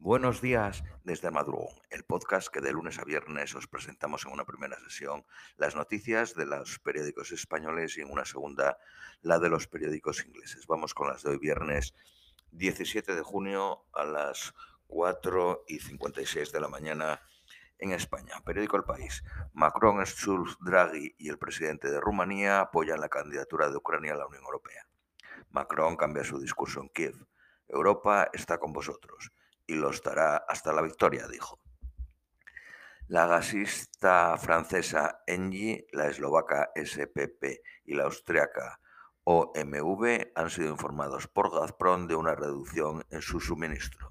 Buenos días desde Madrugón, el podcast que de lunes a viernes os presentamos en una primera sesión las noticias de los periódicos españoles y en una segunda la de los periódicos ingleses. Vamos con las de hoy viernes 17 de junio a las 4 y 56 de la mañana en España. Periódico El País. Macron, Schulz, Draghi y el presidente de Rumanía apoyan la candidatura de Ucrania a la Unión Europea. Macron cambia su discurso en Kiev. Europa está con vosotros y lo estará hasta la victoria, dijo. La gasista francesa Engie, la eslovaca SPP y la austriaca OMV han sido informados por Gazprom de una reducción en su suministro.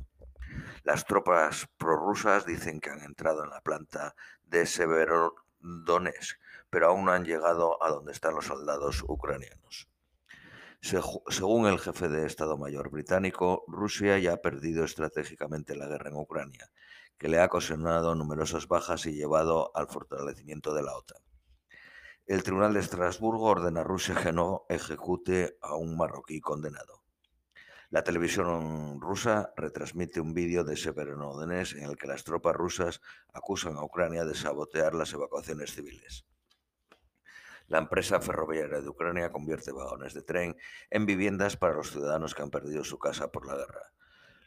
Las tropas prorrusas dicen que han entrado en la planta de Severodonetsk, pero aún no han llegado a donde están los soldados ucranianos. Según el jefe de Estado Mayor británico, Rusia ya ha perdido estratégicamente la guerra en Ucrania, que le ha ocasionado numerosas bajas y llevado al fortalecimiento de la OTAN. El Tribunal de Estrasburgo ordena a Rusia que no ejecute a un marroquí condenado. La televisión rusa retransmite un vídeo de Severodonetsk en el que las tropas rusas acusan a Ucrania de sabotear las evacuaciones civiles. La empresa ferroviaria de Ucrania convierte vagones de tren en viviendas para los ciudadanos que han perdido su casa por la guerra.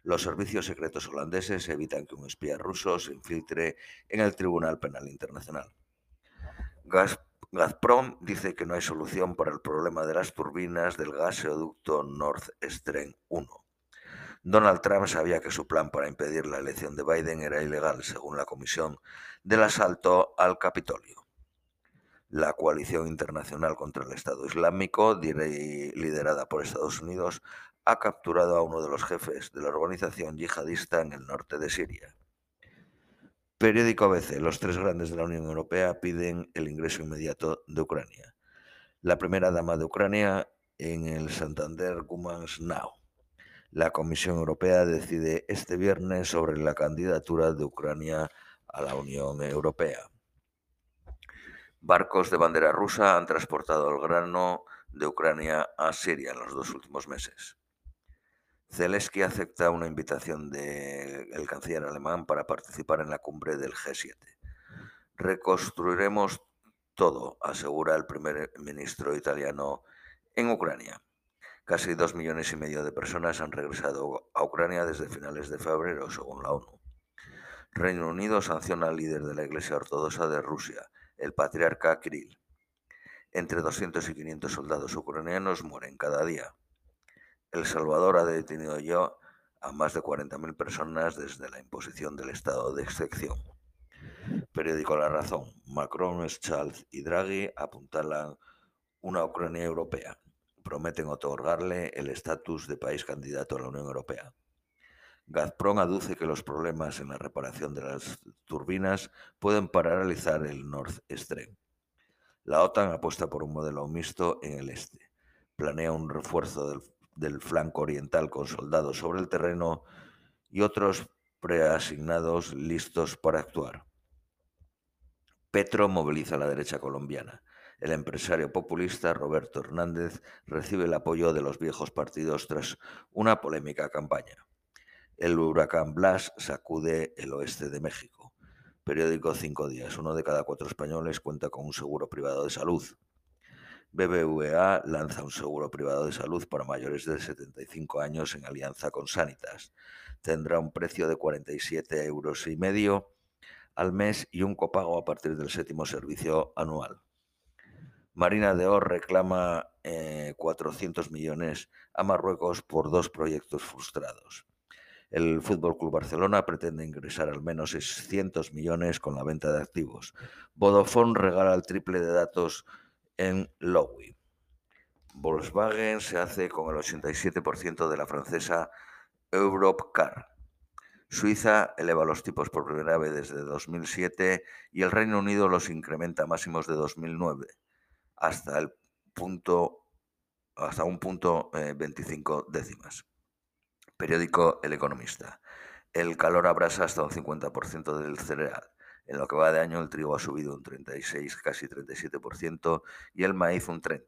Los servicios secretos holandeses evitan que un espía ruso se infiltre en el Tribunal Penal Internacional. Gazprom dice que no hay solución para el problema de las turbinas del gasoducto Nord Stream 1. Donald Trump sabía que su plan para impedir la elección de Biden era ilegal, según la comisión del asalto al Capitolio. La coalición internacional contra el Estado Islámico, liderada por Estados Unidos, ha capturado a uno de los jefes de la organización yihadista en el norte de Siria. Periódico ABC. Los tres grandes de la Unión Europea piden el ingreso inmediato de Ucrania. La primera dama de Ucrania en el Santander Gumans Now. La Comisión Europea decide este viernes sobre la candidatura de Ucrania a la Unión Europea. Barcos de bandera rusa han transportado el grano de Ucrania a Siria en los dos últimos meses. Zelensky acepta una invitación del canciller alemán para participar en la cumbre del G7. Reconstruiremos todo, asegura el primer ministro italiano en Ucrania. Casi dos millones y medio de personas han regresado a Ucrania desde finales de febrero, según la ONU. Reino Unido sanciona al líder de la Iglesia Ortodoxa de Rusia, el patriarca Kirill. Entre 200 y 500 soldados ucranianos mueren cada día. El Salvador ha detenido ya a más de 40.000 personas desde la imposición del estado de excepción. Periódico La Razón. Macron, Schalz y Draghi apuntalan una Ucrania europea. Prometen otorgarle el estatus de país candidato a la Unión Europea. Gazprom aduce que los problemas en la reparación de las turbinas pueden paralizar el Nord Stream. La OTAN apuesta por un modelo mixto en el este. Planea un refuerzo del, flanco oriental con soldados sobre el terreno y otros preasignados listos para actuar. Petro moviliza a la derecha colombiana. El empresario populista Roberto Hernández recibe el apoyo de los viejos partidos tras una polémica campaña. El huracán Blas sacude el oeste de México. Periódico Cinco Días. Uno de cada cuatro españoles cuenta con un seguro privado de salud. BBVA lanza un seguro privado de salud para mayores de 75 años en alianza con Sanitas. Tendrá un precio de 47 euros y medio al mes y un copago a partir del séptimo servicio anual. Marina de Or reclama 400 eh, millones a Marruecos por dos proyectos frustrados. El Fútbol Club Barcelona pretende ingresar al menos 600 millones con la venta de activos. Vodafone regala el triple de datos en Lowy. Volkswagen se hace con el 87% de la francesa Europcar. Suiza eleva los tipos por primera vez desde 2007 y el Reino Unido los incrementa máximos de 2009 hasta el punto hasta un punto 25 eh, décimas. Periódico El Economista. El calor abrasa hasta un 50% del cereal. En lo que va de año el trigo ha subido un 36, casi 37% y el maíz un 30%.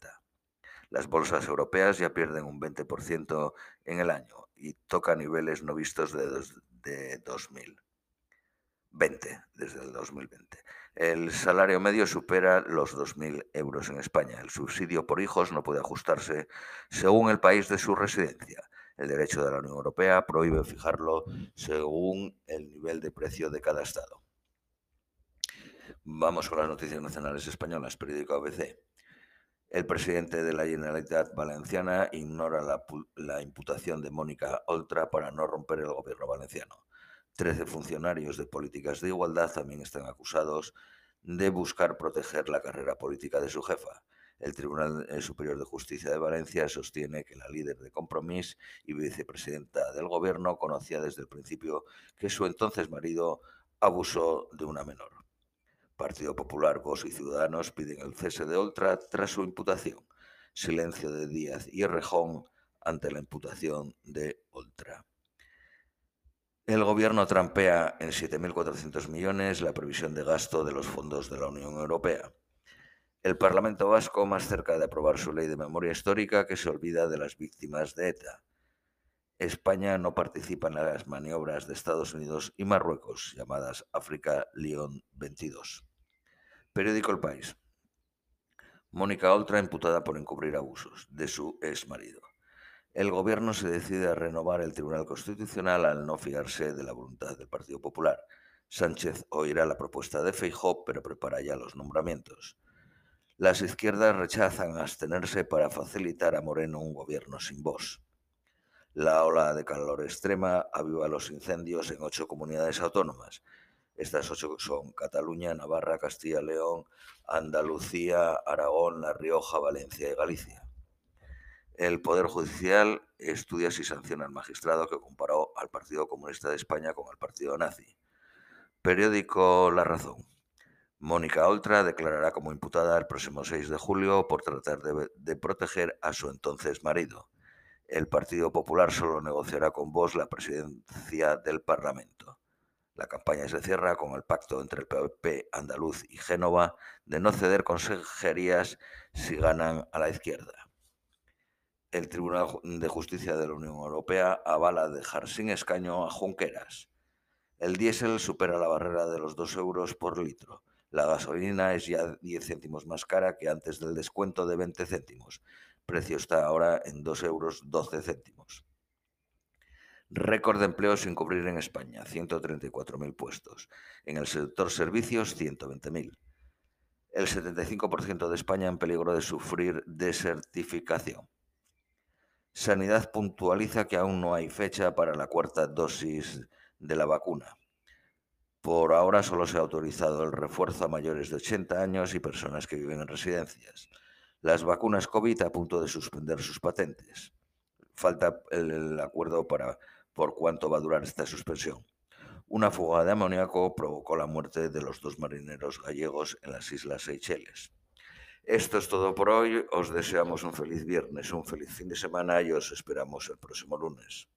Las bolsas europeas ya pierden un 20% en el año y toca niveles no vistos de 2020, desde el 2020. El salario medio supera los 2.000 euros en España. El subsidio por hijos no puede ajustarse según el país de su residencia. El derecho de la Unión Europea prohíbe fijarlo según el nivel de precio de cada Estado. Vamos con las noticias nacionales españolas, periódico ABC. El presidente de la Generalitat Valenciana ignora la, la, imputación de Mónica Oltra para no romper el gobierno valenciano. Trece funcionarios de políticas de igualdad también están acusados de buscar proteger la carrera política de su jefa. El Tribunal Superior de Justicia de Valencia sostiene que la líder de Compromís y vicepresidenta del gobierno conocía desde el principio que su entonces marido abusó de una menor. Partido Popular, Vox y Ciudadanos piden el cese de Oltra tras su imputación. Silencio de Díaz y Rejón ante la imputación de Oltra. El gobierno trampea en 7.400 millones la previsión de gasto de los fondos de la Unión Europea. El Parlamento Vasco más cerca de aprobar su ley de memoria histórica que se olvida de las víctimas de ETA. España no participa en las maniobras de Estados Unidos y Marruecos, llamadas África León 22. Periódico El País. Mónica Oltra imputada por encubrir abusos de su ex marido. El gobierno se decide a renovar el Tribunal Constitucional al no fiarse de la voluntad del Partido Popular. Sánchez oirá la propuesta de Feijó, pero prepara ya los nombramientos. Las izquierdas rechazan abstenerse para facilitar a Moreno un gobierno sin voz. La ola de calor extrema aviva los incendios en ocho comunidades autónomas. Estas ocho son Cataluña, Navarra, Castilla-León, Andalucía, Aragón, La Rioja, Valencia y Galicia. El Poder Judicial estudia si sanciona al magistrado que comparó al Partido Comunista de España con el Partido Nazi. Periódico La Razón. Mónica Oltra declarará como imputada el próximo 6 de julio por tratar de, proteger a su entonces marido. El Partido Popular solo negociará con vos la presidencia del Parlamento. La campaña se cierra con el pacto entre el PP andaluz y Génova de no ceder consejerías si ganan a la izquierda. El Tribunal de Justicia de la Unión Europea avala dejar sin escaño a Junqueras. El diésel supera la barrera de los 2 euros por litro. La gasolina es ya 10 céntimos más cara que antes del descuento de 20 céntimos. Precio está ahora en 2 euros 12 céntimos. Récord de empleo sin cubrir en España, 134.000 puestos. En el sector servicios, 120.000. El 75% de España en peligro de sufrir desertificación. Sanidad puntualiza que aún no hay fecha para la cuarta dosis de la vacuna. Por ahora solo se ha autorizado el refuerzo a mayores de 80 años y personas que viven en residencias. Las vacunas COVID a punto de suspender sus patentes. Falta el, acuerdo para por cuánto va a durar esta suspensión. Una fuga de amoníaco provocó la muerte de los dos marineros gallegos en las Islas Seychelles. Esto es todo por hoy. Os deseamos un feliz viernes, un feliz fin de semana y os esperamos el próximo lunes.